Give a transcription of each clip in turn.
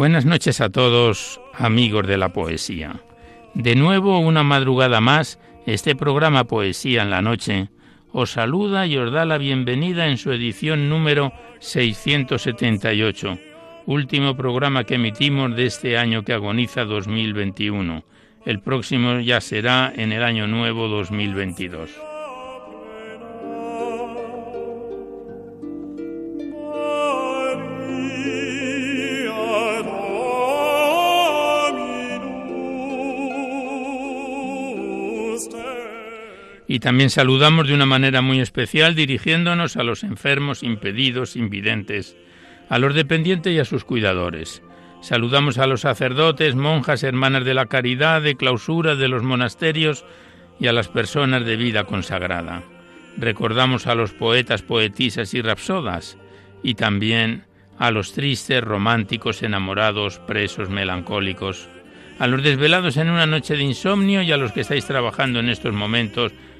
Buenas noches a todos, amigos de la poesía. De nuevo, una madrugada más, este programa Poesía en la Noche os saluda y os da la bienvenida en su edición número 678, último programa que emitimos de este año que agoniza 2021. El próximo ya será en el año nuevo 2022. Y también saludamos de una manera muy especial dirigiéndonos a los enfermos, impedidos, invidentes, a los dependientes y a sus cuidadores. Saludamos a los sacerdotes, monjas, hermanas de la caridad, de clausura de los monasterios y a las personas de vida consagrada. Recordamos a los poetas, poetisas y rapsodas y también a los tristes, románticos, enamorados, presos, melancólicos, a los desvelados en una noche de insomnio y a los que estáis trabajando en estos momentos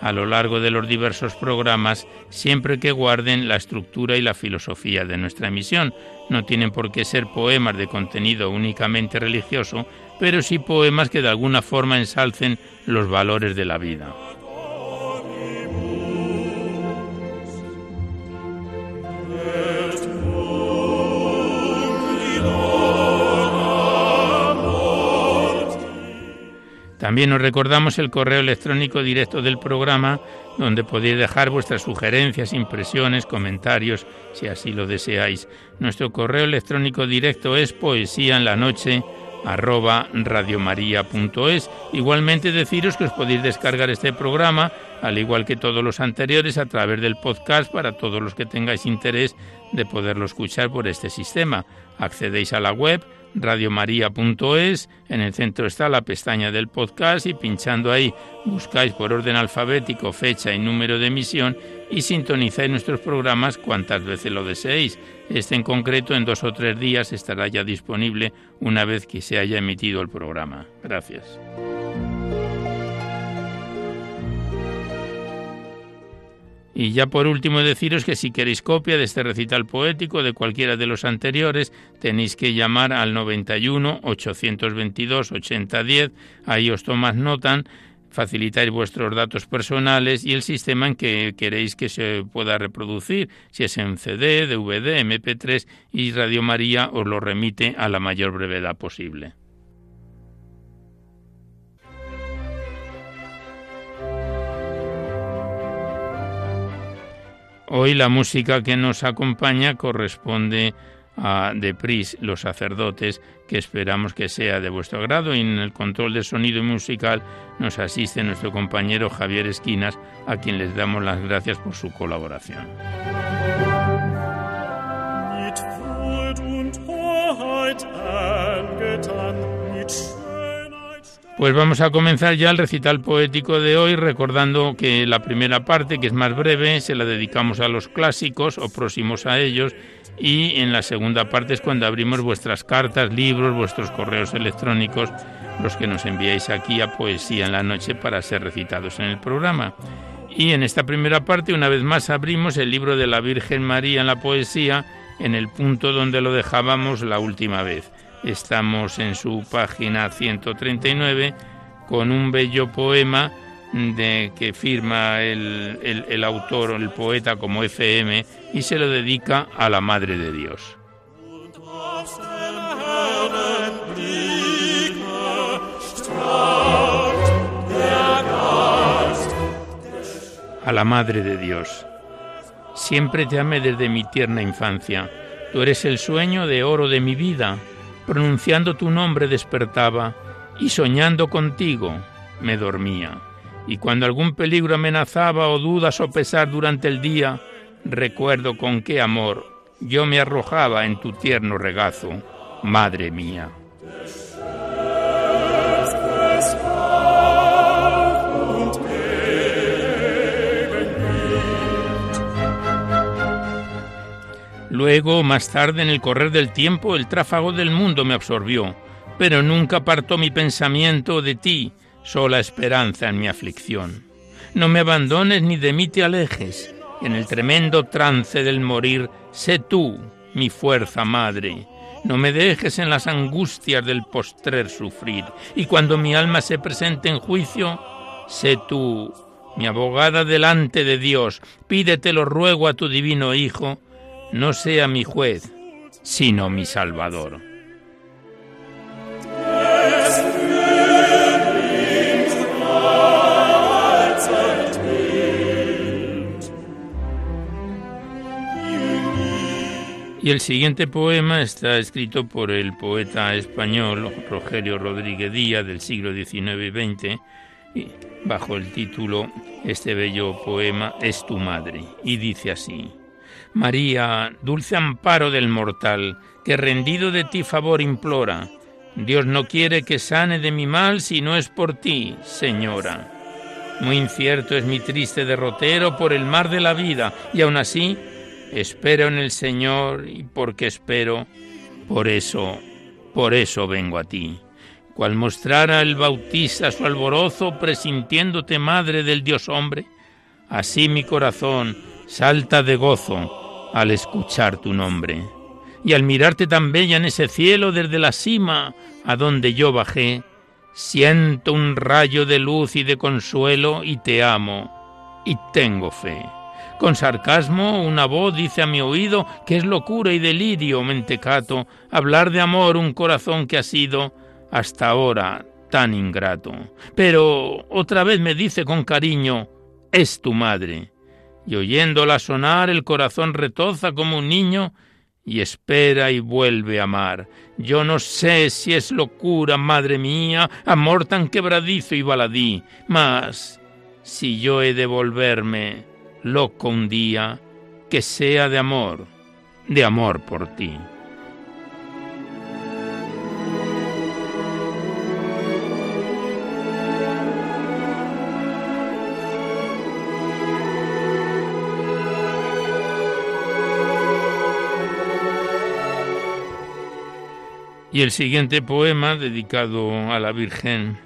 a lo largo de los diversos programas siempre que guarden la estructura y la filosofía de nuestra emisión. No tienen por qué ser poemas de contenido únicamente religioso, pero sí poemas que de alguna forma ensalcen los valores de la vida. También os recordamos el correo electrónico directo del programa, donde podéis dejar vuestras sugerencias, impresiones, comentarios, si así lo deseáis. Nuestro correo electrónico directo es poesía en la noche radiomaria.es. Igualmente deciros que os podéis descargar este programa, al igual que todos los anteriores, a través del podcast para todos los que tengáis interés de poderlo escuchar por este sistema. Accedéis a la web radiomaria.es, en el centro está la pestaña del podcast y pinchando ahí buscáis por orden alfabético fecha y número de emisión y sintonizáis nuestros programas cuantas veces lo deseéis. Este en concreto en dos o tres días estará ya disponible una vez que se haya emitido el programa. Gracias. Y ya por último deciros que si queréis copia de este recital poético de cualquiera de los anteriores, tenéis que llamar al 91 822 8010, ahí os tomas notan, facilitáis vuestros datos personales y el sistema en que queréis que se pueda reproducir, si es en CD, DVD, MP3 y Radio María os lo remite a la mayor brevedad posible. Hoy la música que nos acompaña corresponde a De Pris, los sacerdotes, que esperamos que sea de vuestro agrado. Y en el control de sonido musical nos asiste nuestro compañero Javier Esquinas, a quien les damos las gracias por su colaboración. Pues vamos a comenzar ya el recital poético de hoy recordando que la primera parte, que es más breve, se la dedicamos a los clásicos o próximos a ellos y en la segunda parte es cuando abrimos vuestras cartas, libros, vuestros correos electrónicos, los que nos enviáis aquí a Poesía en la Noche para ser recitados en el programa. Y en esta primera parte, una vez más, abrimos el libro de la Virgen María en la poesía en el punto donde lo dejábamos la última vez. Estamos en su página 139 con un bello poema de que firma el, el, autor o el poeta como FM y se lo dedica a la Madre de Dios. A la Madre de Dios. Siempre te amé desde mi tierna infancia. Tú eres el sueño de oro de mi vida pronunciando tu nombre despertaba y soñando contigo me dormía. Y cuando algún peligro amenazaba o dudas o pesar durante el día, recuerdo con qué amor yo me arrojaba en tu tierno regazo, madre mía. Luego, más tarde, en el correr del tiempo, el tráfago del mundo me absorbió, pero nunca apartó mi pensamiento de ti, sola esperanza en mi aflicción. No me abandones ni de mí te alejes, en el tremendo trance del morir, sé tú, mi fuerza madre. No me dejes en las angustias del postrer sufrir, y cuando mi alma se presente en juicio, sé tú, mi abogada delante de Dios, pídete lo ruego a tu divino Hijo, no sea mi juez, sino mi Salvador. Y el siguiente poema está escrito por el poeta español Rogelio Rodríguez Díaz del siglo XIX y XX, bajo el título Este bello poema es tu madre, y dice así. María, dulce amparo del mortal, que rendido de ti favor implora, Dios no quiere que sane de mi mal si no es por ti, Señora. Muy incierto es mi triste derrotero por el mar de la vida, y aun así espero en el Señor, y porque espero, por eso, por eso vengo a ti. Cual mostrara el bautista su alborozo, presintiéndote madre del Dios hombre, así mi corazón salta de gozo al escuchar tu nombre. Y al mirarte tan bella en ese cielo desde la cima a donde yo bajé, siento un rayo de luz y de consuelo y te amo y tengo fe. Con sarcasmo una voz dice a mi oído que es locura y delirio, mentecato, hablar de amor un corazón que ha sido hasta ahora tan ingrato. Pero otra vez me dice con cariño, es tu madre y oyéndola sonar el corazón retoza como un niño y espera y vuelve a amar. Yo no sé si es locura, madre mía, amor tan quebradizo y baladí, mas si yo he de volverme loco un día, que sea de amor, de amor por ti. Y el siguiente poema, dedicado a la Virgen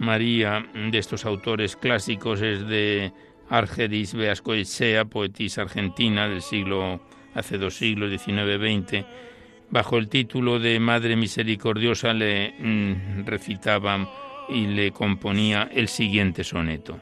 María, de estos autores clásicos, es de Argeris Beascoechea, poetisa argentina del siglo, hace dos siglos, XIX-XX. Bajo el título de Madre Misericordiosa le mm, recitaba y le componía el siguiente soneto.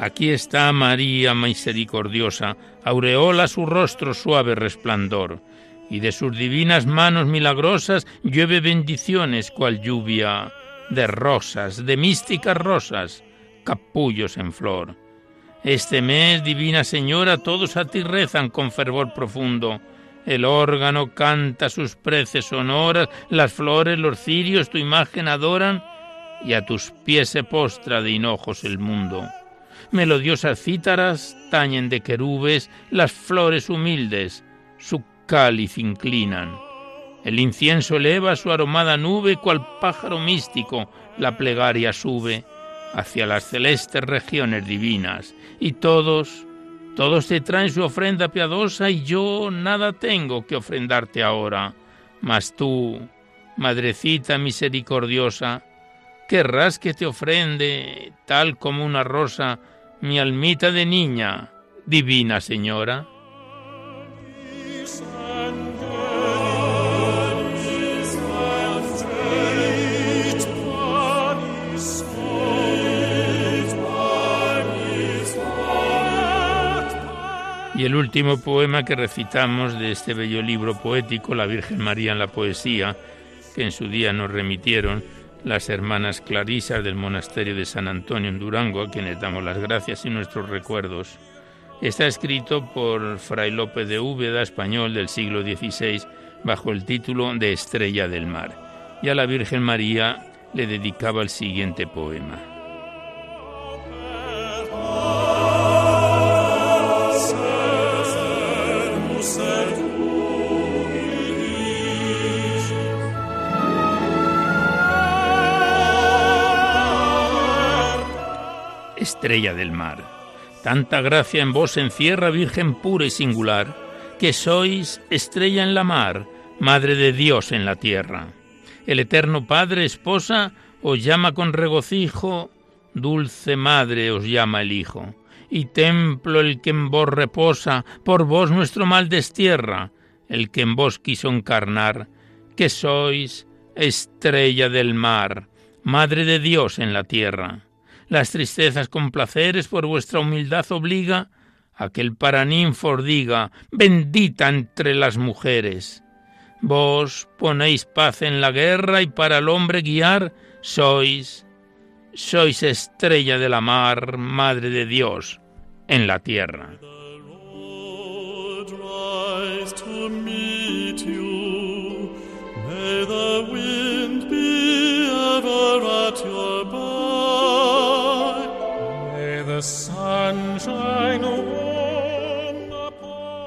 Aquí está María misericordiosa, aureola su rostro suave resplandor, y de sus divinas manos milagrosas llueve bendiciones cual lluvia de rosas, de místicas rosas, capullos en flor. Este mes, Divina Señora, todos a ti rezan con fervor profundo. El órgano canta sus preces sonoras, las flores, los cirios tu imagen adoran, y a tus pies se postra de hinojos el mundo. Melodiosas cítaras tañen de querubes las flores humildes, su cáliz inclinan. El incienso eleva su aromada nube, cual pájaro místico la plegaria sube hacia las celestes regiones divinas, y todos, todos te traen su ofrenda piadosa, y yo nada tengo que ofrendarte ahora. Mas tú, Madrecita misericordiosa, querrás que te ofrende, tal como una rosa, mi almita de niña, divina Señora. Y el último poema que recitamos de este bello libro poético, La Virgen María en la Poesía, que en su día nos remitieron las hermanas clarisas del monasterio de San Antonio en Durango, a quienes damos las gracias y nuestros recuerdos. Está escrito por Fray López de Úbeda, español del siglo XVI, bajo el título de Estrella del Mar. Y a la Virgen María le dedicaba el siguiente poema. Estrella del mar. Tanta gracia en vos encierra, Virgen pura y singular, que sois estrella en la mar, Madre de Dios en la tierra. El eterno Padre, esposa, os llama con regocijo, dulce Madre os llama el Hijo. Y templo el que en vos reposa, por vos nuestro mal destierra, el que en vos quiso encarnar, que sois estrella del mar, Madre de Dios en la tierra las tristezas con placeres por vuestra humildad obliga, a que el paraninfo diga, bendita entre las mujeres. Vos ponéis paz en la guerra y para el hombre guiar sois, sois estrella de la mar, madre de Dios, en la tierra.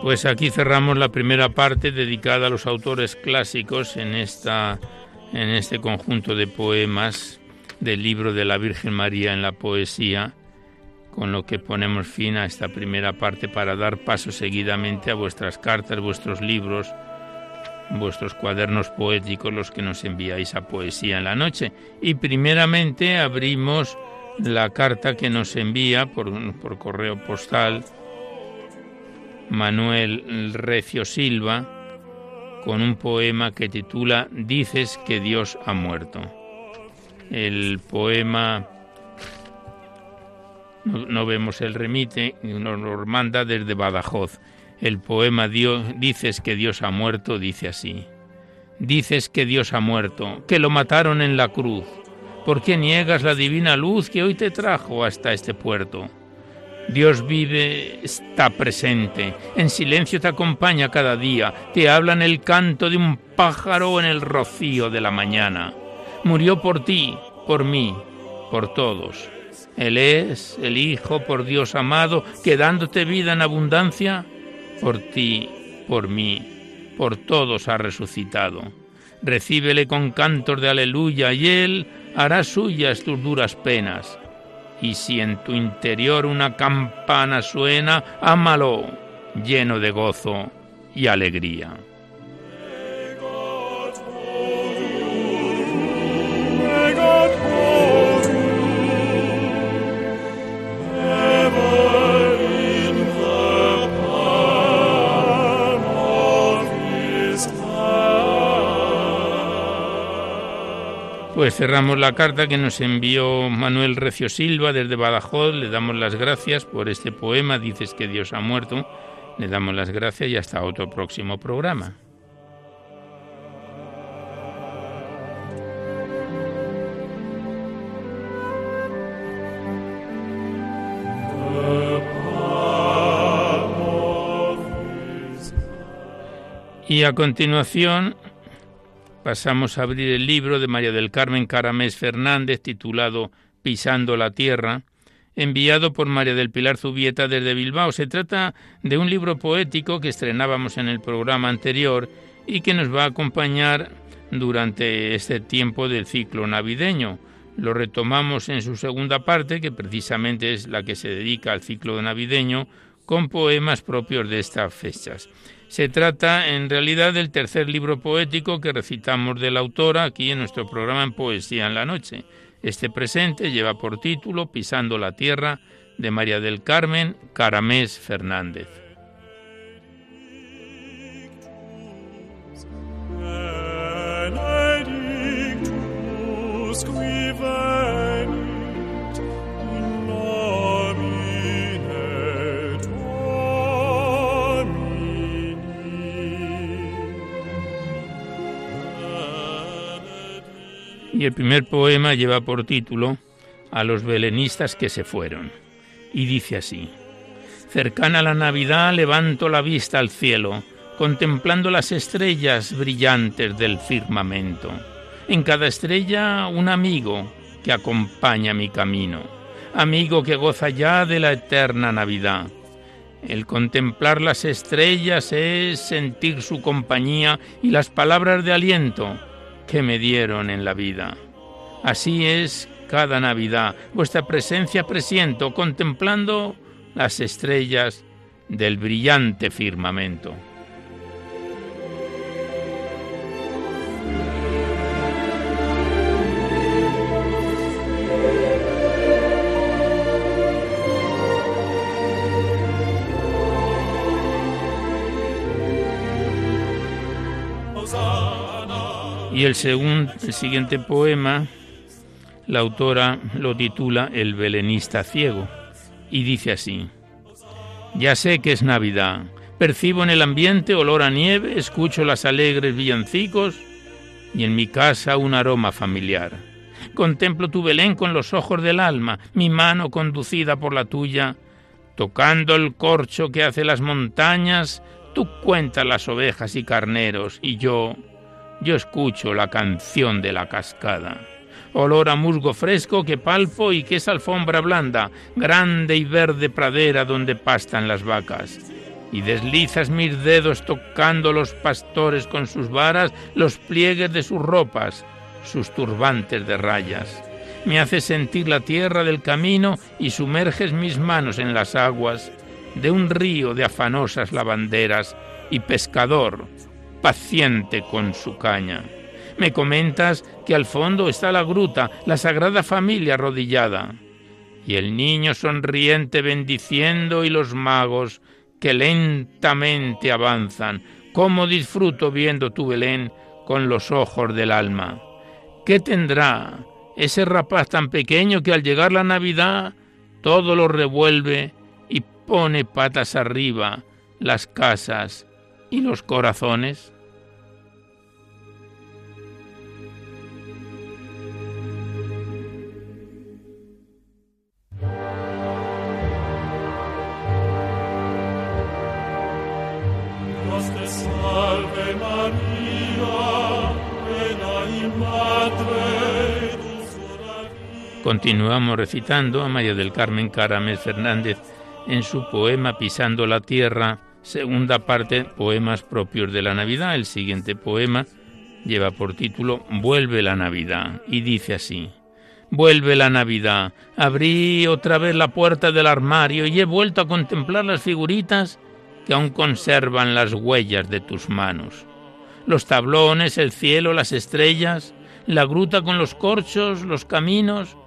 Pues aquí cerramos la primera parte dedicada a los autores clásicos en, esta, en este conjunto de poemas del libro de la Virgen María en la poesía, con lo que ponemos fin a esta primera parte para dar paso seguidamente a vuestras cartas, vuestros libros, vuestros cuadernos poéticos, los que nos enviáis a Poesía en la Noche. Y primeramente abrimos la carta que nos envía por, correo postal Manuel Recio Silva con un poema que titula Dices que Dios ha muerto. El poema no, vemos el remite, nos lo manda desde Badajoz. El poema Dios, Dices que Dios ha muerto dice así. Dices que Dios ha muerto, que lo mataron en la cruz ¿Por qué niegas la divina luz que hoy te trajo hasta este puerto? Dios vive, está presente, en silencio te acompaña cada día, te habla en el canto de un pájaro en el rocío de la mañana. Murió por ti, por mí, por todos. Él es el Hijo por Dios amado, que dándote vida en abundancia, por ti, por mí, por todos ha resucitado. Recíbele con cantos de aleluya y Él hará suyas tus duras penas. Y si en tu interior una campana suena, ámalo lleno de gozo y alegría. Pues cerramos la carta que nos envió Manuel Recio Silva desde Badajoz. Le damos las gracias por este poema, Dices que Dios ha muerto. Le damos las gracias y hasta otro próximo programa. Y a continuación pasamos a abrir el libro de María del Carmen Caramés Fernández titulado Pisando la Tierra, enviado por María del Pilar Zubieta desde Bilbao. Se trata de un libro poético que estrenábamos en el programa anterior y que nos va a acompañar durante este tiempo del ciclo navideño. Lo retomamos en su segunda parte, que precisamente es la que se dedica al ciclo navideño, con poemas propios de estas fechas. Se trata en realidad del tercer libro poético que recitamos de la autora aquí en nuestro programa en Poesía en la Noche. Este presente lleva por título Pisando la Tierra de María del Carmen Caramés Fernández. Y el primer poema lleva por título A los belenistas que se fueron. Y dice así, Cercana la Navidad levanto la vista al cielo, contemplando las estrellas brillantes del firmamento. En cada estrella un amigo que acompaña mi camino, amigo que goza ya de la eterna Navidad. El contemplar las estrellas es sentir su compañía y las palabras de aliento que me dieron en la vida. Así es cada Navidad, vuestra presencia presiento, contemplando las estrellas del brillante firmamento. Y el, segundo, el siguiente poema, la autora lo titula El belenista ciego y dice así, Ya sé que es Navidad, percibo en el ambiente olor a nieve, escucho las alegres villancicos y en mi casa un aroma familiar. Contemplo tu Belén con los ojos del alma, mi mano conducida por la tuya, tocando el corcho que hace las montañas, tú cuentas las ovejas y carneros y yo yo escucho la canción de la cascada. Olor a musgo fresco que palpo y que es alfombra blanda, grande y verde pradera donde pastan las vacas. Y deslizas mis dedos tocando los pastores con sus varas, los pliegues de sus ropas, sus turbantes de rayas. Me haces sentir la tierra del camino y sumerges mis manos en las aguas de un río de afanosas lavanderas y pescador paciente con su caña. Me comentas que al fondo está la gruta, la Sagrada Familia arrodillada, y el niño sonriente bendiciendo y los magos que lentamente avanzan. ¿Cómo disfruto viendo tu Belén con los ojos del alma? ¿Qué tendrá ese rapaz tan pequeño que al llegar la Navidad todo lo revuelve y pone patas arriba las casas y los corazones? Continuamos recitando a María del Carmen Caramés Fernández en su poema Pisando la Tierra, segunda parte, poemas propios de la Navidad. El siguiente poema lleva por título Vuelve la Navidad y dice así. Vuelve la Navidad. Abrí otra vez la puerta del armario y he vuelto a contemplar las figuritas que aún conservan las huellas de tus manos. Los tablones, el cielo, las estrellas, la gruta con los corchos, los caminos,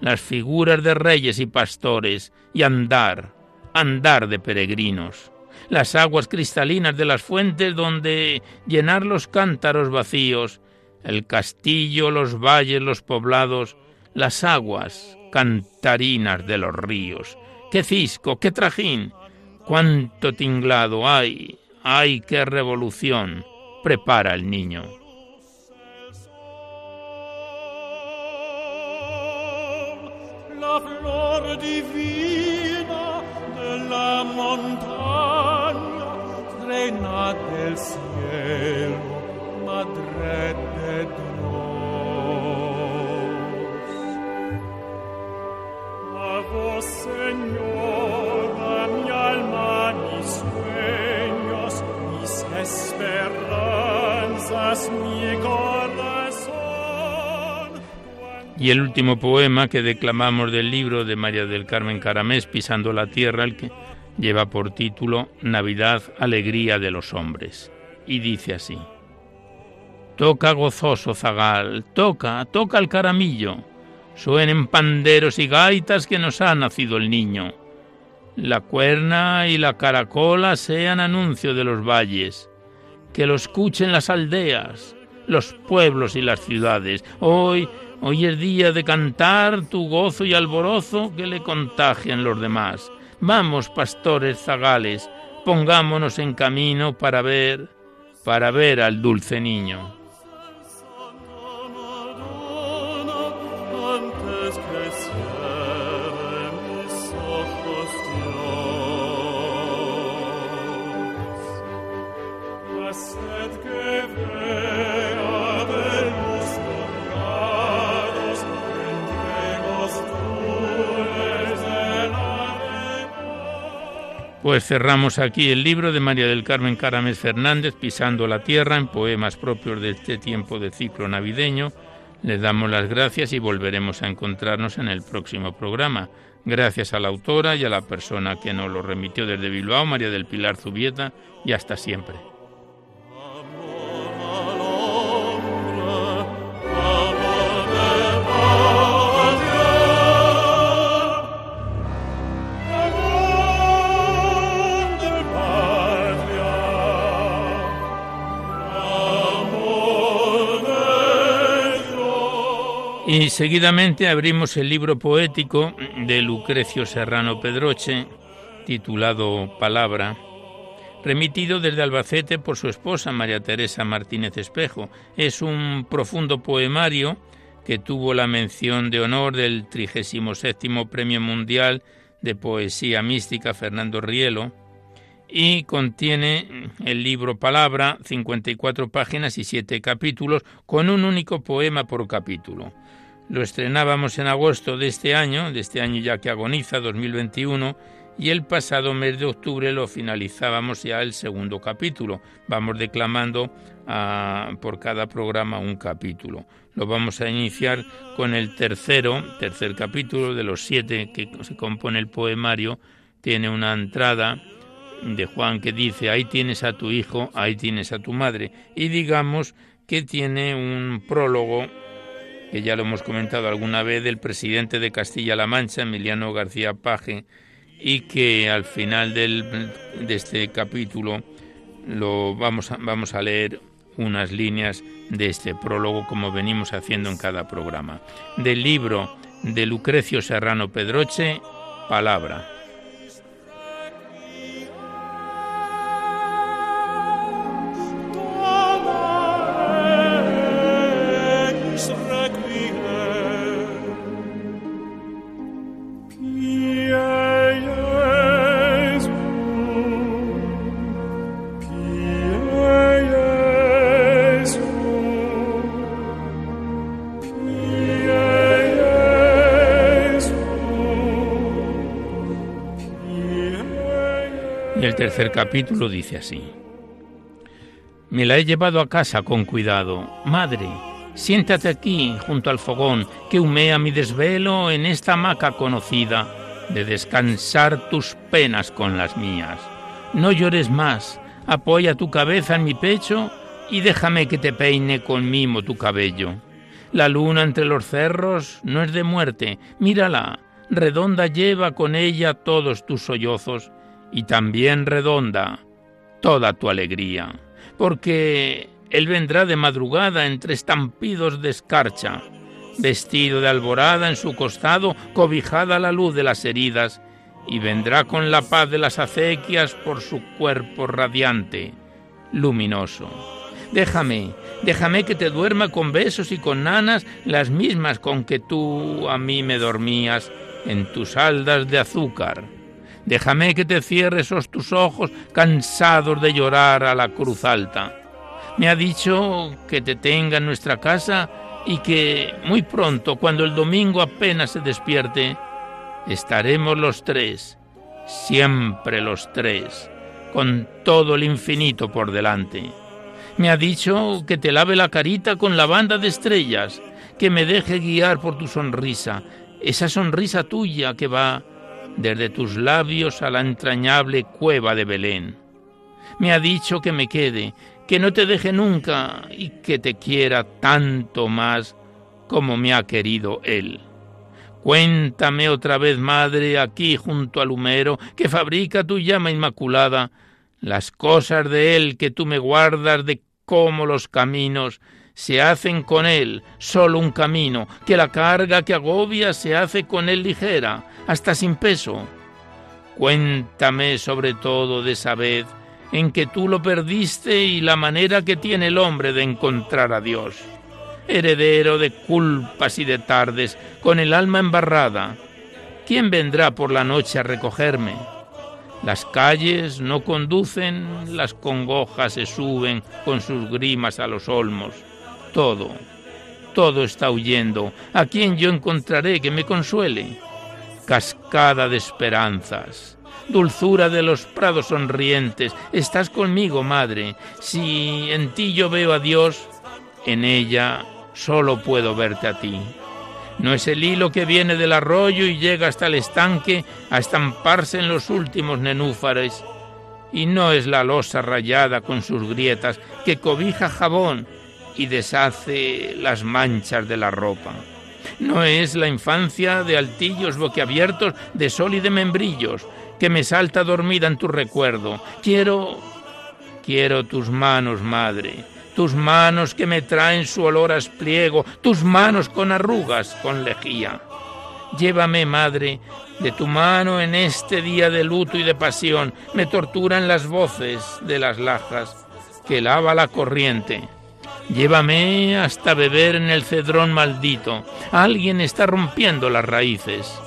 las figuras de reyes y pastores, y andar, andar de peregrinos, las aguas cristalinas de las fuentes donde llenar los cántaros vacíos, el castillo, los valles, los poblados, las aguas cantarinas de los ríos. ¡Qué cisco, qué trajín! cuánto tinglado hay, ay, qué revolución prepara el niño. La divina la montaña reina del cielo, madre de Dios. A vos, Señora, mi alma, mis sueños, mis esperanzas, mi corazón. Y el último poema que declamamos del libro de María del Carmen Caramés, Pisando la Tierra, el que lleva por título Navidad, Alegría de los Hombres. Y dice así. Toca gozoso zagal, toca, toca el caramillo. Suenen panderos y gaitas que nos ha nacido el niño. La cuerna y la caracola sean anuncio de los valles. Que lo escuchen las aldeas, los pueblos y las ciudades. Hoy, hoy es día de cantar tu gozo y alborozo que le contagien los demás. Vamos, pastores zagales, pongámonos en camino para ver, para ver al dulce niño. Pues cerramos aquí el libro de María del Carmen Caramés Fernández, Pisando la Tierra, en poemas propios de este tiempo de ciclo navideño. Les damos las gracias y volveremos a encontrarnos en el próximo programa. Gracias a la autora y a la persona que nos lo remitió desde Bilbao, María del Pilar Zubieta, y hasta siempre. Y seguidamente abrimos el libro poético de Lucrecio Serrano Pedroche, titulado Palabra, remitido desde Albacete por su esposa María Teresa Martínez Espejo. Es un profundo poemario que tuvo la mención de honor del 37 Premio Mundial de Poesía Mística Fernando Rielo y contiene el libro Palabra, 54 páginas y 7 capítulos, con un único poema por capítulo. Lo estrenábamos en agosto de este año, de este año ya que agoniza, 2021, y el pasado mes de octubre lo finalizábamos ya el segundo capítulo. Vamos declamando ah, por cada programa un capítulo. Lo vamos a iniciar con el tercero, tercer capítulo de los siete que se compone el poemario. Tiene una entrada de Juan que dice, ahí tienes a tu hijo, ahí tienes a tu madre. Y digamos que tiene un prólogo que ya lo hemos comentado alguna vez, del presidente de Castilla-La Mancha, Emiliano García Paje, y que al final del, de este capítulo lo vamos a, vamos a leer unas líneas de este prólogo como venimos haciendo en cada programa. Del libro de Lucrecio Serrano Pedroche, Palabra. Capítulo dice así. Me la he llevado a casa con cuidado. Madre, siéntate aquí junto al fogón que humea mi desvelo en esta hamaca conocida de descansar tus penas con las mías. No llores más, apoya tu cabeza en mi pecho y déjame que te peine con mimo tu cabello. La luna entre los cerros no es de muerte, mírala, redonda lleva con ella todos tus sollozos y también redonda toda tu alegría, porque él vendrá de madrugada entre estampidos de escarcha, vestido de alborada en su costado, cobijada la luz de las heridas, y vendrá con la paz de las acequias por su cuerpo radiante, luminoso. Déjame, déjame que te duerma con besos y con nanas las mismas con que tú a mí me dormías en tus haldas de azúcar. Déjame que te cierre esos tus ojos cansados de llorar a la cruz alta. Me ha dicho que te tenga en nuestra casa y que muy pronto, cuando el domingo apenas se despierte, estaremos los tres, siempre los tres, con todo el infinito por delante. Me ha dicho que te lave la carita con la banda de estrellas, que me deje guiar por tu sonrisa, esa sonrisa tuya que va desde tus labios a la entrañable cueva de Belén. Me ha dicho que me quede, que no te deje nunca y que te quiera tanto más como me ha querido él. Cuéntame otra vez, madre, aquí junto al humero que fabrica tu llama inmaculada, las cosas de él que tú me guardas de cómo los caminos se hacen con él solo un camino, que la carga que agobia se hace con él ligera, hasta sin peso. Cuéntame sobre todo de esa vez en que tú lo perdiste y la manera que tiene el hombre de encontrar a Dios. Heredero de culpas y de tardes, con el alma embarrada, ¿quién vendrá por la noche a recogerme? Las calles no conducen, las congojas se suben con sus grimas a los olmos todo, todo está huyendo. ¿A quién yo encontraré que me consuele? Cascada de esperanzas, dulzura de los prados sonrientes, estás conmigo, madre. Si en ti yo veo a Dios, en ella solo puedo verte a ti. No es el hilo que viene del arroyo y llega hasta el estanque a estamparse en los últimos nenúfares. Y no es la losa rayada con sus grietas que cobija jabón y deshace las manchas de la ropa. No es la infancia de altillos boquiabiertos, de sol y de membrillos, que me salta dormida en tu recuerdo. Quiero, quiero tus manos, madre, tus manos que me traen su olor a espliego, tus manos con arrugas, con lejía. Llévame, madre, de tu mano en este día de luto y de pasión. Me torturan las voces de las lajas que lava la corriente Llévame hasta beber en el cedrón maldito. Alguien está rompiendo las raíces.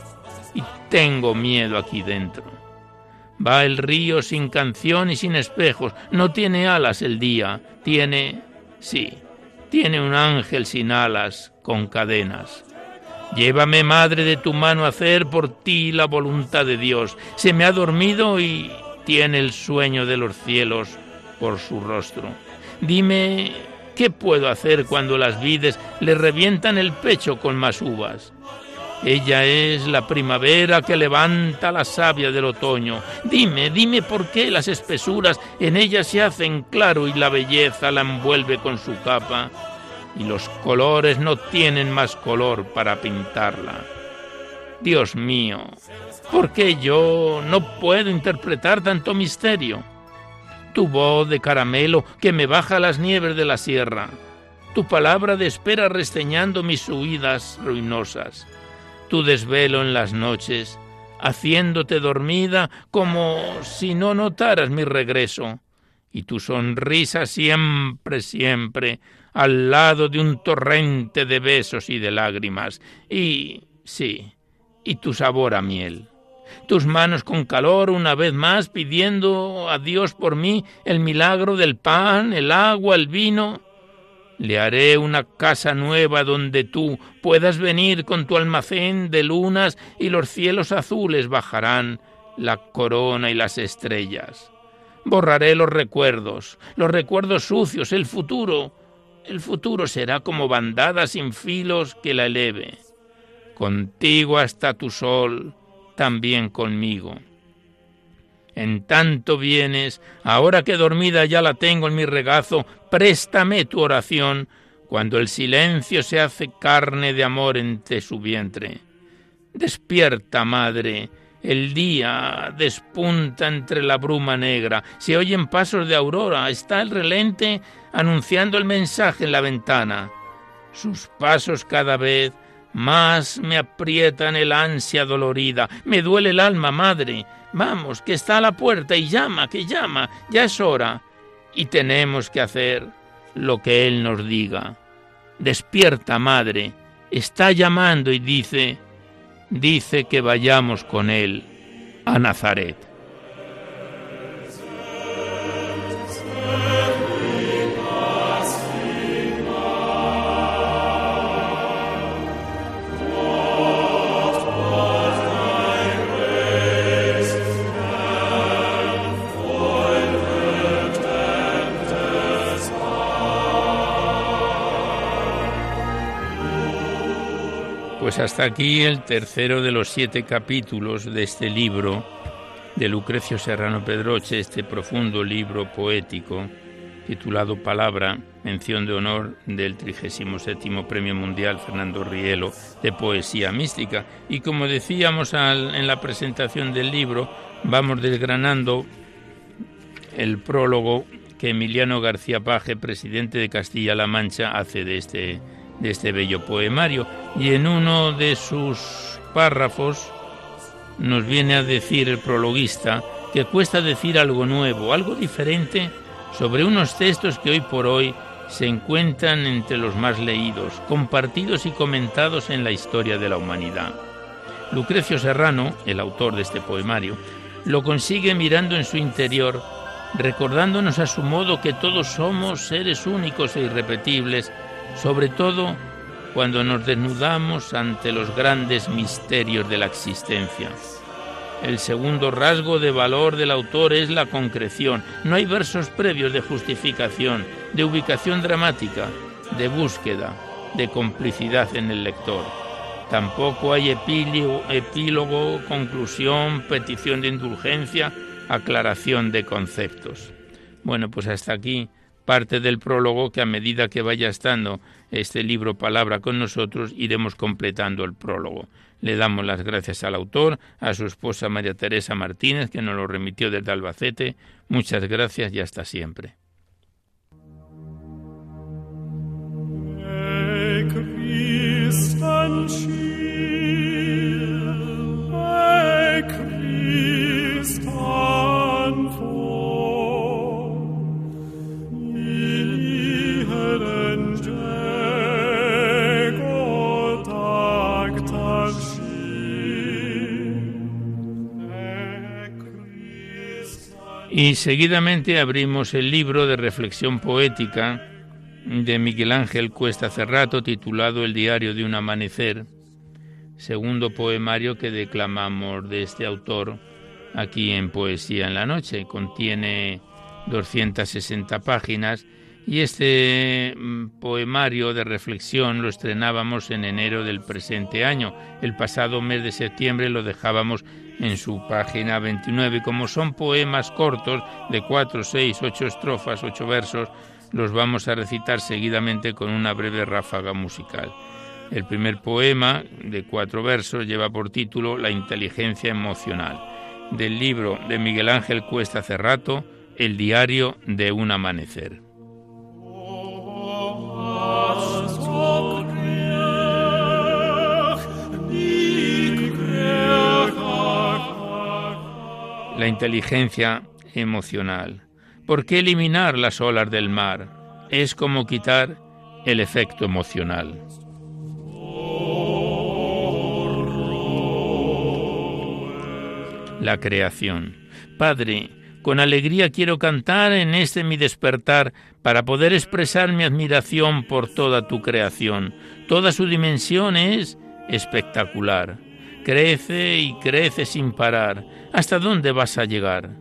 Y tengo miedo aquí dentro. Va el río sin canción y sin espejos. No tiene alas el día. Tiene... sí, tiene un ángel sin alas, con cadenas. Llévame, madre, de tu mano a hacer por ti la voluntad de Dios. Se me ha dormido y tiene el sueño de los cielos por su rostro. Dime ¿Qué puedo hacer cuando las vides le revientan el pecho con más uvas? Ella es la primavera que levanta la savia del otoño. Dime, dime por qué las espesuras en ella se hacen claro y la belleza la envuelve con su capa y los colores no tienen más color para pintarla. Dios mío, ¿por qué yo no puedo interpretar tanto misterio? Tu voz de caramelo que me baja las nieves de la sierra, tu palabra de espera resteñando mis huidas ruinosas, tu desvelo en las noches, haciéndote dormida como si no notaras mi regreso, y tu sonrisa siempre, siempre, al lado de un torrente de besos y de lágrimas, y sí, y tu sabor a miel tus manos con calor una vez más pidiendo a Dios por mí el milagro del pan, el agua, el vino. Le haré una casa nueva donde tú puedas venir con tu almacén de lunas y los cielos azules bajarán la corona y las estrellas. Borraré los recuerdos, los recuerdos sucios, el futuro. El futuro será como bandada sin filos que la eleve. Contigo hasta tu sol, también conmigo. En tanto vienes, ahora que dormida ya la tengo en mi regazo, préstame tu oración, cuando el silencio se hace carne de amor entre su vientre. Despierta, madre, el día despunta entre la bruma negra, se oyen pasos de aurora, está el relente anunciando el mensaje en la ventana. Sus pasos cada vez más me aprietan el ansia dolorida, me duele el alma, madre. Vamos, que está a la puerta y llama, que llama, ya es hora. Y tenemos que hacer lo que Él nos diga. Despierta, madre, está llamando y dice, dice que vayamos con Él a Nazaret. Hasta aquí el tercero de los siete capítulos de este libro de Lucrecio Serrano Pedroche, este profundo libro poético titulado Palabra, mención de honor del 37 Premio Mundial Fernando Rielo de Poesía Mística. Y como decíamos en la presentación del libro, vamos desgranando el prólogo que Emiliano García Paje, presidente de Castilla-La Mancha, hace de este de este bello poemario y en uno de sus párrafos nos viene a decir el prologuista que cuesta decir algo nuevo, algo diferente sobre unos textos que hoy por hoy se encuentran entre los más leídos, compartidos y comentados en la historia de la humanidad. Lucrecio Serrano, el autor de este poemario, lo consigue mirando en su interior, recordándonos a su modo que todos somos seres únicos e irrepetibles sobre todo cuando nos desnudamos ante los grandes misterios de la existencia. El segundo rasgo de valor del autor es la concreción. No hay versos previos de justificación, de ubicación dramática, de búsqueda, de complicidad en el lector. Tampoco hay epílogo, conclusión, petición de indulgencia, aclaración de conceptos. Bueno, pues hasta aquí parte del prólogo que a medida que vaya estando este libro Palabra con nosotros iremos completando el prólogo. Le damos las gracias al autor, a su esposa María Teresa Martínez, que nos lo remitió desde Albacete. Muchas gracias y hasta siempre. Y seguidamente abrimos el libro de reflexión poética de Miguel Ángel Cuesta Cerrato titulado El diario de un amanecer, segundo poemario que declamamos de este autor aquí en Poesía en la Noche. Contiene 260 páginas y este mm, poemario de reflexión lo estrenábamos en enero del presente año. El pasado mes de septiembre lo dejábamos en su página 29. Como son poemas cortos de 4, 6, 8 estrofas, 8 versos, los vamos a recitar seguidamente con una breve ráfaga musical. El primer poema, de cuatro versos, lleva por título La inteligencia emocional, del libro de Miguel Ángel Cuesta Cerrato, El diario de un amanecer. La inteligencia emocional. ¿Por qué eliminar las olas del mar? Es como quitar el efecto emocional. La creación. Padre, con alegría quiero cantar en este mi despertar para poder expresar mi admiración por toda tu creación. Toda su dimensión es espectacular. Crece y crece sin parar. ¿Hasta dónde vas a llegar?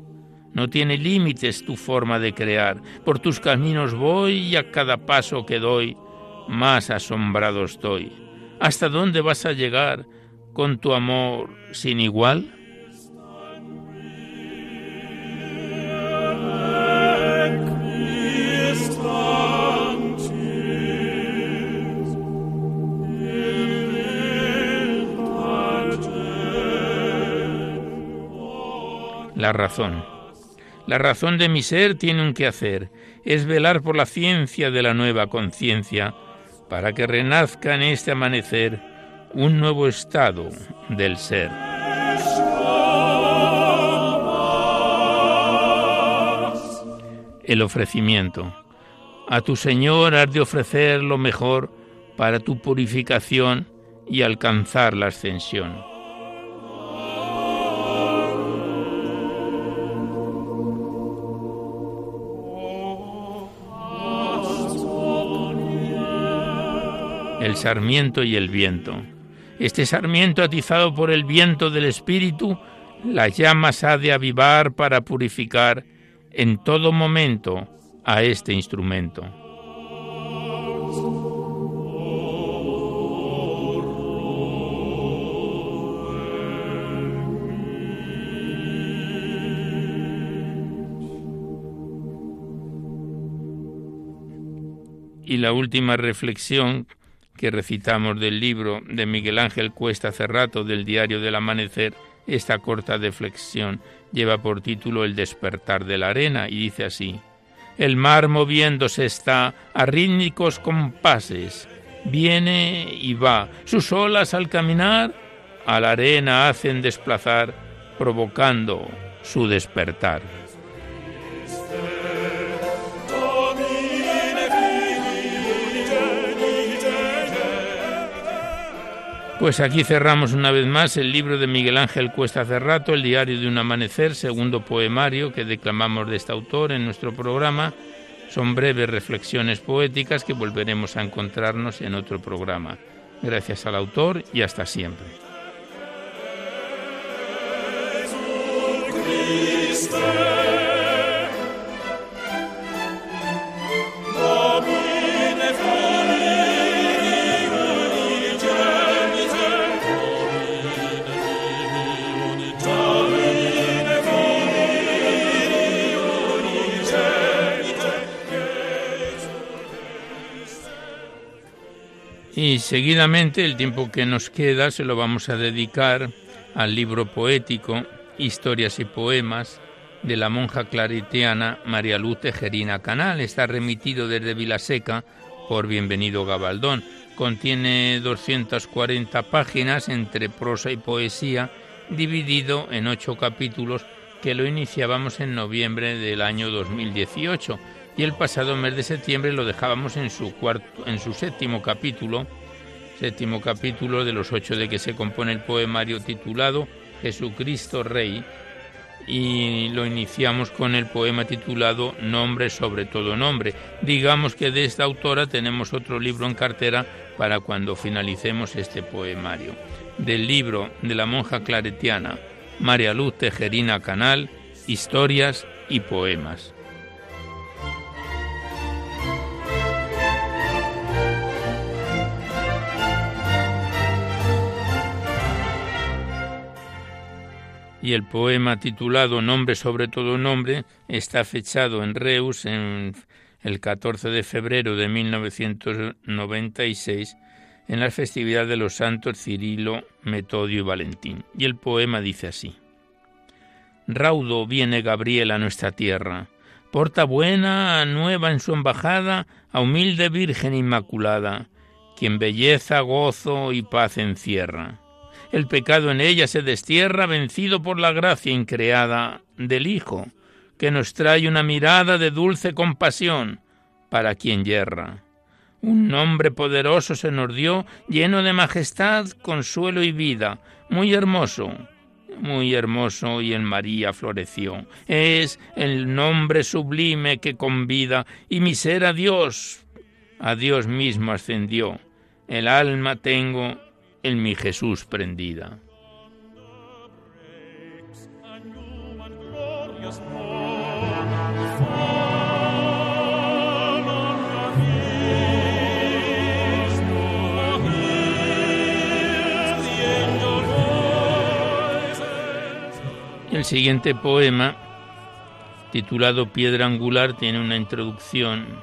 No tiene límites tu forma de crear. Por tus caminos voy y a cada paso que doy, más asombrado estoy. ¿Hasta dónde vas a llegar con tu amor sin igual? La razón. La razón de mi ser tiene un quehacer, es velar por la ciencia de la nueva conciencia, para que renazca en este amanecer un nuevo estado del ser. El ofrecimiento. A tu Señor has de ofrecer lo mejor para tu purificación y alcanzar la ascensión. El sarmiento y el viento. Este sarmiento atizado por el viento del Espíritu, las llamas ha de avivar para purificar en todo momento a este instrumento. Y la última reflexión que recitamos del libro de Miguel Ángel Cuesta Cerrato del Diario del Amanecer, esta corta reflexión lleva por título El despertar de la arena y dice así, El mar moviéndose está a rítmicos compases, viene y va, sus olas al caminar a la arena hacen desplazar, provocando su despertar. Pues aquí cerramos una vez más el libro de Miguel Ángel Cuesta Cerrato, El diario de un amanecer, segundo poemario que declamamos de este autor en nuestro programa. Son breves reflexiones poéticas que volveremos a encontrarnos en otro programa. Gracias al autor y hasta siempre. Y seguidamente el tiempo que nos queda se lo vamos a dedicar al libro poético Historias y Poemas de la monja claretiana María Luz Tejerina Canal. Está remitido desde Vilaseca por Bienvenido Gabaldón. Contiene 240 páginas entre prosa y poesía, dividido en ocho capítulos que lo iniciábamos en noviembre del año 2018 y el pasado mes de septiembre lo dejábamos en su cuarto, en su séptimo capítulo, séptimo capítulo de los ocho de que se compone el poemario titulado Jesucristo Rey y lo iniciamos con el poema titulado Nombre sobre todo nombre. Digamos que de esta autora tenemos otro libro en cartera para cuando finalicemos este poemario. Del libro de la monja claretiana María Luz Tejerina Canal, Historias y Poemas. Y el poema titulado Nombre sobre todo nombre está fechado en Reus en el 14 de febrero de 1996 en la festividad de los santos Cirilo, Metodio y Valentín. Y el poema dice así. Raudo viene Gabriel a nuestra tierra, porta buena nueva en su embajada a humilde Virgen Inmaculada, quien belleza, gozo y paz encierra el pecado en ella se destierra vencido por la gracia increada del Hijo, que nos trae una mirada de dulce compasión para quien yerra. Un nombre poderoso se nos dio, lleno de majestad, consuelo y vida, muy hermoso, muy hermoso y en María floreció. Es el nombre sublime que con vida y mi ser a Dios, a Dios mismo ascendió. El alma tengo en mi Jesús prendida. El siguiente poema, titulado Piedra Angular, tiene una introducción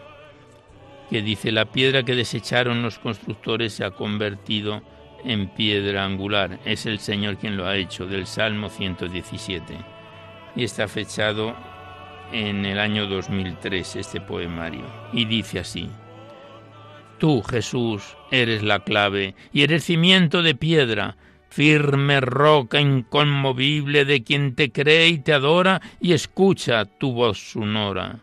que dice, la piedra que desecharon los constructores se ha convertido en piedra angular. Es el Señor quien lo ha hecho, del Salmo 117. Y está fechado en el año 2003 este poemario. Y dice así. Tú, Jesús, eres la clave y eres cimiento de piedra, firme roca inconmovible de quien te cree y te adora y escucha tu voz sonora.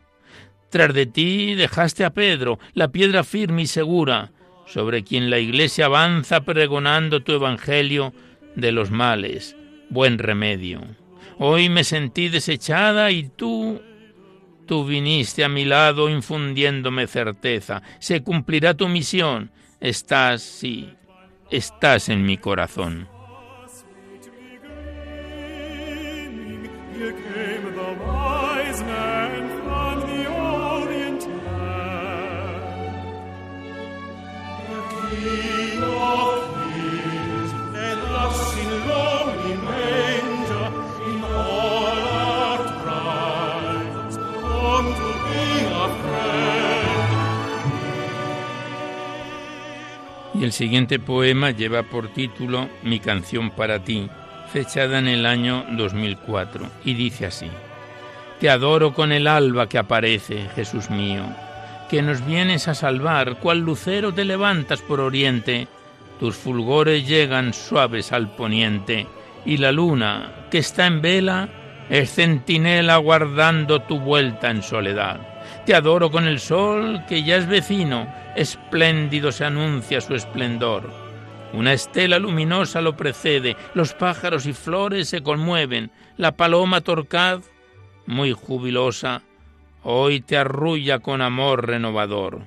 Tras de ti dejaste a Pedro, la piedra firme y segura, sobre quien la Iglesia avanza pregonando tu Evangelio de los males, buen remedio. Hoy me sentí desechada y tú, tú viniste a mi lado infundiéndome certeza. Se cumplirá tu misión, Estás, sí, estás en mi corazón. El siguiente poema lleva por título Mi canción para ti, fechada en el año 2004, y dice así, Te adoro con el alba que aparece, Jesús mío, que nos vienes a salvar, cual lucero te levantas por oriente, tus fulgores llegan suaves al poniente, y la luna, que está en vela, es centinela guardando tu vuelta en soledad. Te adoro con el sol, que ya es vecino, espléndido se anuncia su esplendor. Una estela luminosa lo precede, los pájaros y flores se conmueven, la paloma torcaz, muy jubilosa, hoy te arrulla con amor renovador.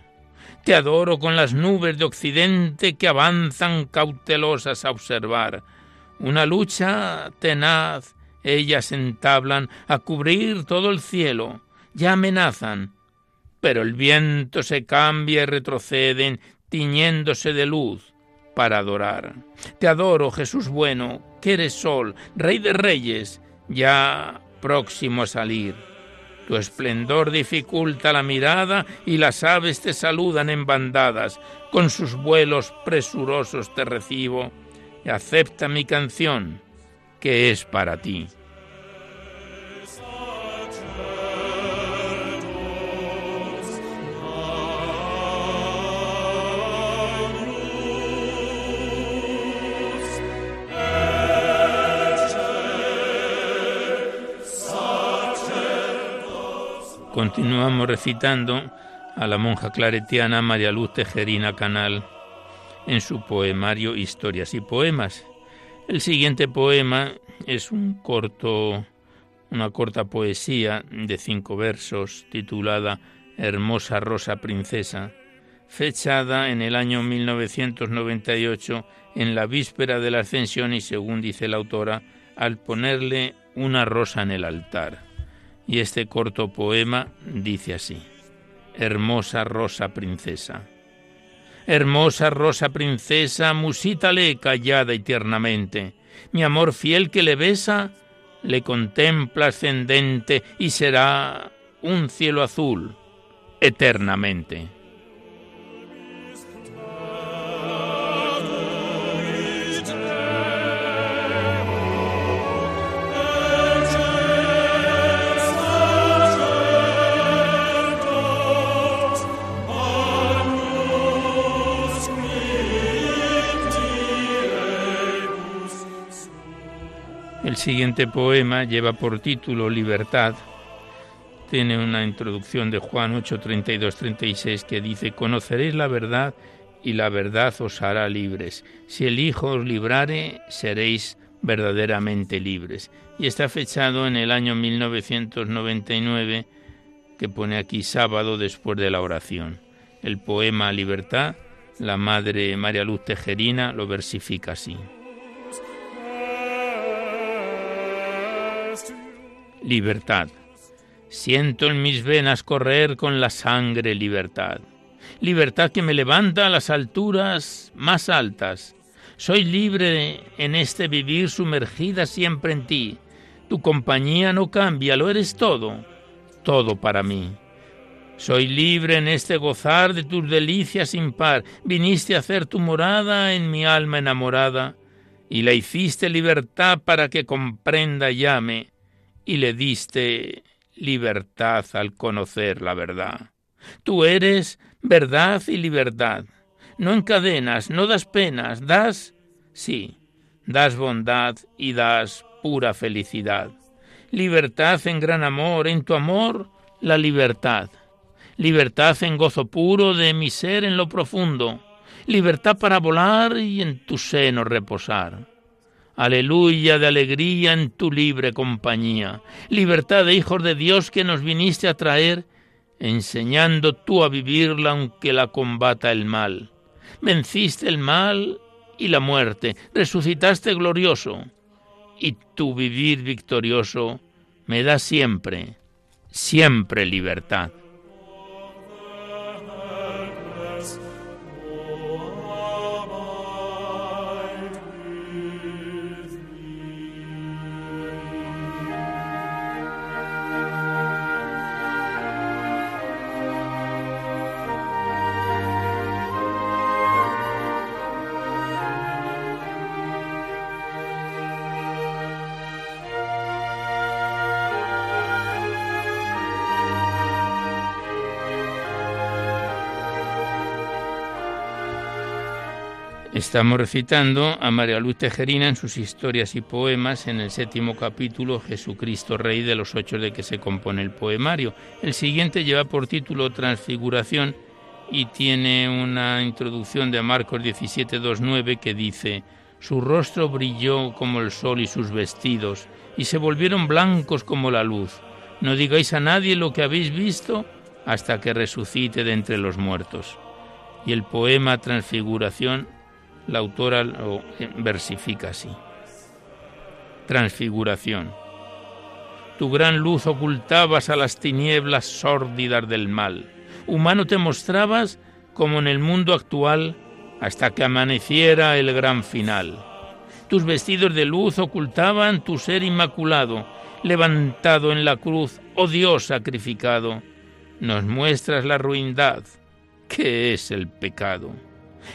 Te adoro con las nubes de occidente que avanzan cautelosas a observar. Una lucha tenaz ellas entablan a cubrir todo el cielo, ya amenazan, pero el viento se cambia y retroceden, tiñéndose de luz para adorar. Te adoro, Jesús bueno, que eres sol, Rey de Reyes, ya próximo a salir. Tu esplendor dificulta la mirada y las aves te saludan en bandadas. Con sus vuelos presurosos te recibo y acepta mi canción, que es para ti. Continuamos recitando a la monja claretiana María Luz Tejerina Canal en su poemario Historias y Poemas. El siguiente poema es un corto, una corta poesía de cinco versos titulada Hermosa Rosa Princesa, fechada en el año 1998 en la víspera de la ascensión y según dice la autora, al ponerle una rosa en el altar. Y este corto poema dice así, Hermosa rosa princesa. Hermosa rosa princesa, musítale callada y tiernamente. Mi amor fiel que le besa, le contempla ascendente y será un cielo azul eternamente. El siguiente poema lleva por título Libertad. Tiene una introducción de Juan 8, 32, 36 que dice, Conoceréis la verdad y la verdad os hará libres. Si el Hijo os librare, seréis verdaderamente libres. Y está fechado en el año 1999, que pone aquí sábado después de la oración. El poema Libertad, la Madre María Luz Tejerina lo versifica así. Libertad. Siento en mis venas correr con la sangre libertad. Libertad que me levanta a las alturas más altas. Soy libre en este vivir sumergida siempre en ti. Tu compañía no cambia, lo eres todo, todo para mí. Soy libre en este gozar de tus delicias sin par. Viniste a hacer tu morada en mi alma enamorada y la hiciste libertad para que comprenda y ame y le diste libertad al conocer la verdad. Tú eres verdad y libertad. No encadenas, no das penas, das, sí, das bondad y das pura felicidad. Libertad en gran amor, en tu amor, la libertad. Libertad en gozo puro de mi ser en lo profundo. Libertad para volar y en tu seno reposar Aleluya de alegría en tu libre compañía. Libertad de hijos de Dios que nos viniste a traer, enseñando tú a vivirla aunque la combata el mal. venciste el mal y la muerte, resucitaste glorioso, y tu vivir victorioso me da siempre, siempre libertad. Estamos recitando a María Luz Tejerina en sus historias y poemas en el séptimo capítulo Jesucristo Rey de los ocho de que se compone el poemario. El siguiente lleva por título Transfiguración y tiene una introducción de Marcos 17.2.9 que dice Su rostro brilló como el sol y sus vestidos y se volvieron blancos como la luz. No digáis a nadie lo que habéis visto hasta que resucite de entre los muertos. Y el poema Transfiguración la autora lo versifica así. Transfiguración. Tu gran luz ocultabas a las tinieblas sórdidas del mal. Humano te mostrabas como en el mundo actual hasta que amaneciera el gran final. Tus vestidos de luz ocultaban tu ser inmaculado, levantado en la cruz, oh Dios sacrificado. Nos muestras la ruindad, que es el pecado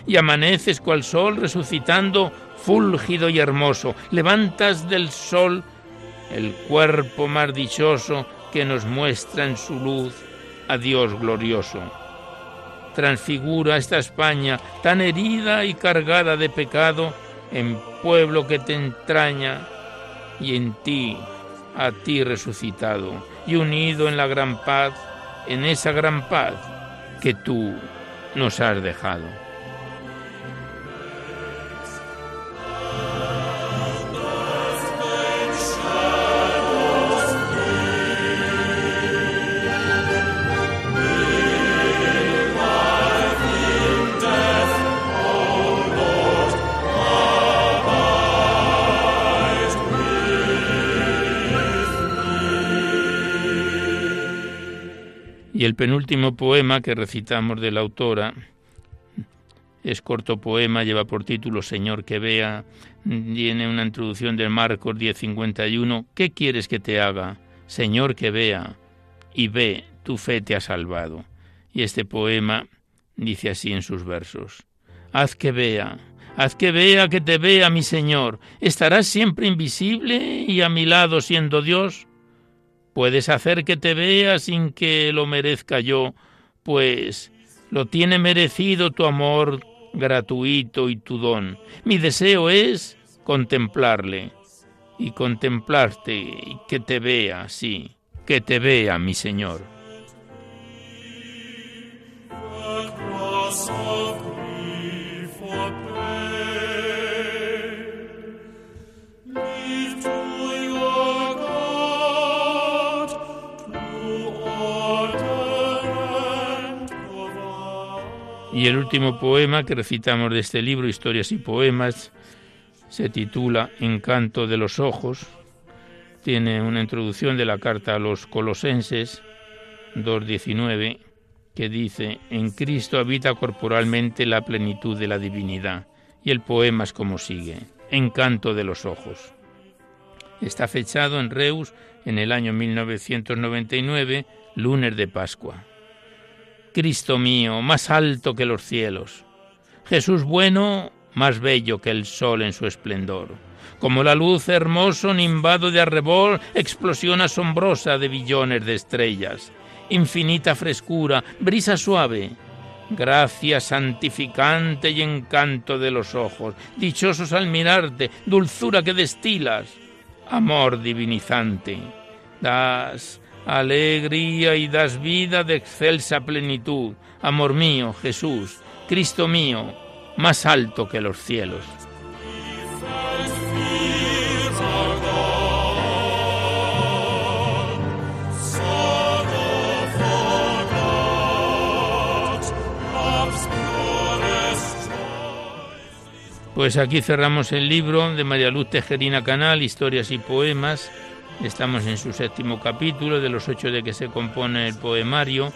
y amaneces cual sol resucitando fúlgido y hermoso. Levantas del sol el cuerpo más dichoso que nos muestra en su luz a Dios glorioso. Transfigura esta España tan herida y cargada de pecado en pueblo que te entraña y en ti, a ti resucitado y unido en la gran paz, en esa gran paz que tú nos has dejado. Y el penúltimo poema que recitamos de la autora es corto poema, lleva por título Señor que vea, tiene una introducción de Marcos 10:51. ¿Qué quieres que te haga? Señor que vea, y ve, tu fe te ha salvado. Y este poema dice así en sus versos. Haz que vea, haz que vea, que te vea, mi Señor. ¿Estarás siempre invisible y a mi lado siendo Dios? Puedes hacer que te vea sin que lo merezca yo, pues lo tiene merecido tu amor gratuito y tu don. Mi deseo es contemplarle y contemplarte y que te vea, sí, que te vea, mi Señor. Y el último poema que recitamos de este libro, Historias y Poemas, se titula Encanto de los Ojos. Tiene una introducción de la carta a los Colosenses 2.19 que dice, en Cristo habita corporalmente la plenitud de la divinidad. Y el poema es como sigue, Encanto de los Ojos. Está fechado en Reus en el año 1999, lunes de Pascua. Cristo mío, más alto que los cielos. Jesús bueno, más bello que el sol en su esplendor. Como la luz hermoso nimbado de arrebol, explosión asombrosa de billones de estrellas. Infinita frescura, brisa suave, gracia santificante y encanto de los ojos, dichosos al mirarte, dulzura que destilas, amor divinizante. Das alegría y das vida de excelsa plenitud. Amor mío, Jesús, Cristo mío, más alto que los cielos. Pues aquí cerramos el libro de María Luz Tejerina Canal, Historias y Poemas. Estamos en su séptimo capítulo, de los ocho de que se compone el poemario,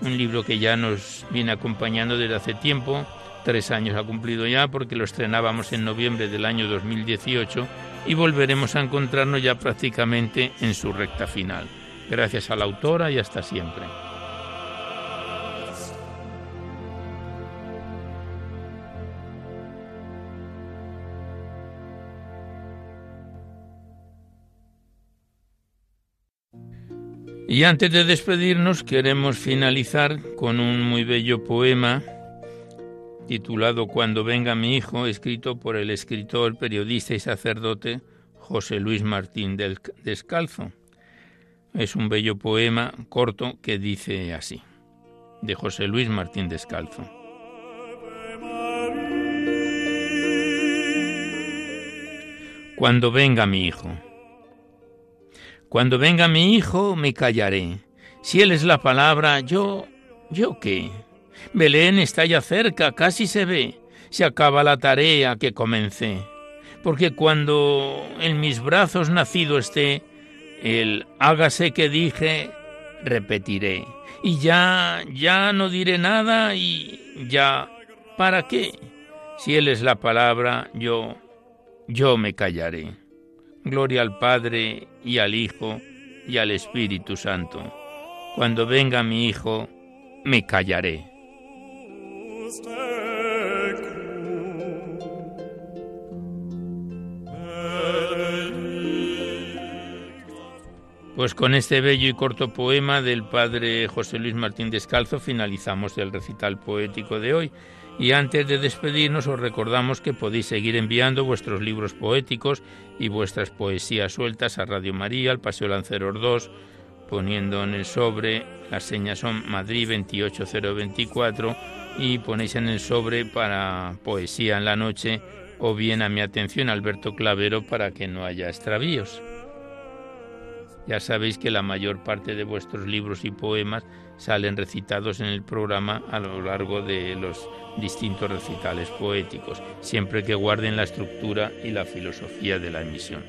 un libro que ya nos viene acompañando desde hace tiempo, tres años ha cumplido ya, porque lo estrenábamos en noviembre del año 2018 y volveremos a encontrarnos ya prácticamente en su recta final. Gracias a la autora y hasta siempre. Y antes de despedirnos queremos finalizar con un muy bello poema titulado Cuando venga mi hijo, escrito por el escritor, periodista y sacerdote José Luis Martín del Descalzo. Es un bello poema corto que dice así, de José Luis Martín Descalzo. Cuando venga mi hijo. Cuando venga mi hijo, me callaré. Si él es la palabra, yo... ¿yo qué? Belén está ya cerca, casi se ve. Se acaba la tarea que comencé. Porque cuando en mis brazos nacido esté, el hágase que dije, repetiré. Y ya, ya no diré nada y ya, ¿para qué? Si Él es la palabra, yo, yo me callaré. Gloria al Padre y al Hijo y al Espíritu Santo. Cuando venga mi Hijo, me callaré. Pues con este bello y corto poema del padre José Luis Martín Descalzo finalizamos el recital poético de hoy. Y antes de despedirnos os recordamos que podéis seguir enviando vuestros libros poéticos y vuestras poesías sueltas a Radio María, al Paseo Lanceros 2, poniendo en el sobre, las señas son Madrid 28024 y ponéis en el sobre para poesía en la noche o bien a mi atención Alberto Clavero para que no haya extravíos. Ya sabéis que la mayor parte de vuestros libros y poemas salen recitados en el programa a lo largo de los distintos recitales poéticos, siempre que guarden la estructura y la filosofía de la emisión.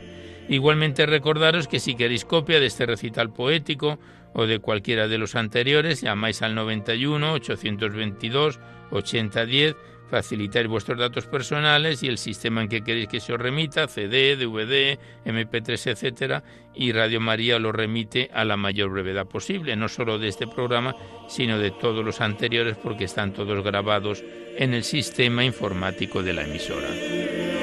Igualmente recordaros que si queréis copia de este recital poético o de cualquiera de los anteriores, llamáis al 91 822 8010 facilitáis vuestros datos personales y el sistema en que queréis que se os remita, CD, DVD, MP3, etcétera, y Radio María lo remite a la mayor brevedad posible, no solo de este programa, sino de todos los anteriores porque están todos grabados en el sistema informático de la emisora.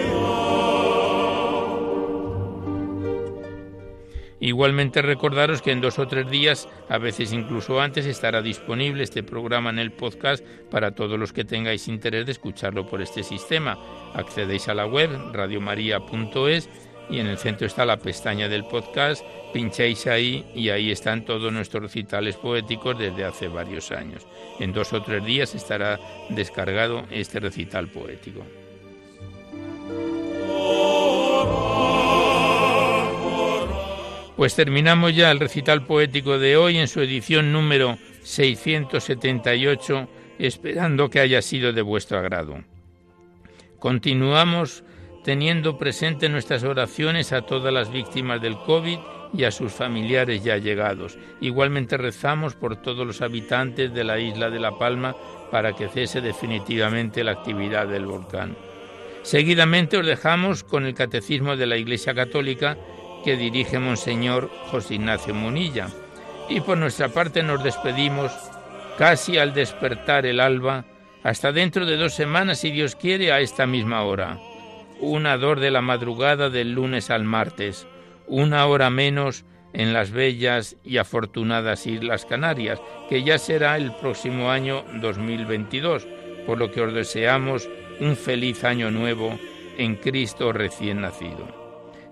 Igualmente recordaros que en dos o tres días, a veces incluso antes, estará disponible este programa en el podcast para todos los que tengáis interés de escucharlo por este sistema. Accedéis a la web radiomaria.es y en el centro está la pestaña del podcast, pincháis ahí y ahí están todos nuestros recitales poéticos desde hace varios años. En dos o tres días estará descargado este recital poético. Pues terminamos ya el recital poético de hoy en su edición número 678, esperando que haya sido de vuestro agrado. Continuamos teniendo presente nuestras oraciones a todas las víctimas del COVID y a sus familiares ya llegados. Igualmente rezamos por todos los habitantes de la isla de La Palma para que cese definitivamente la actividad del volcán. Seguidamente os dejamos con el Catecismo de la Iglesia Católica que dirige Monseñor José Ignacio Munilla. Y por nuestra parte nos despedimos casi al despertar el alba, hasta dentro de dos semanas, si Dios quiere, a esta misma hora. Una dor de la madrugada del lunes al martes, una hora menos en las bellas y afortunadas Islas Canarias, que ya será el próximo año 2022, por lo que os deseamos un feliz año nuevo en Cristo recién nacido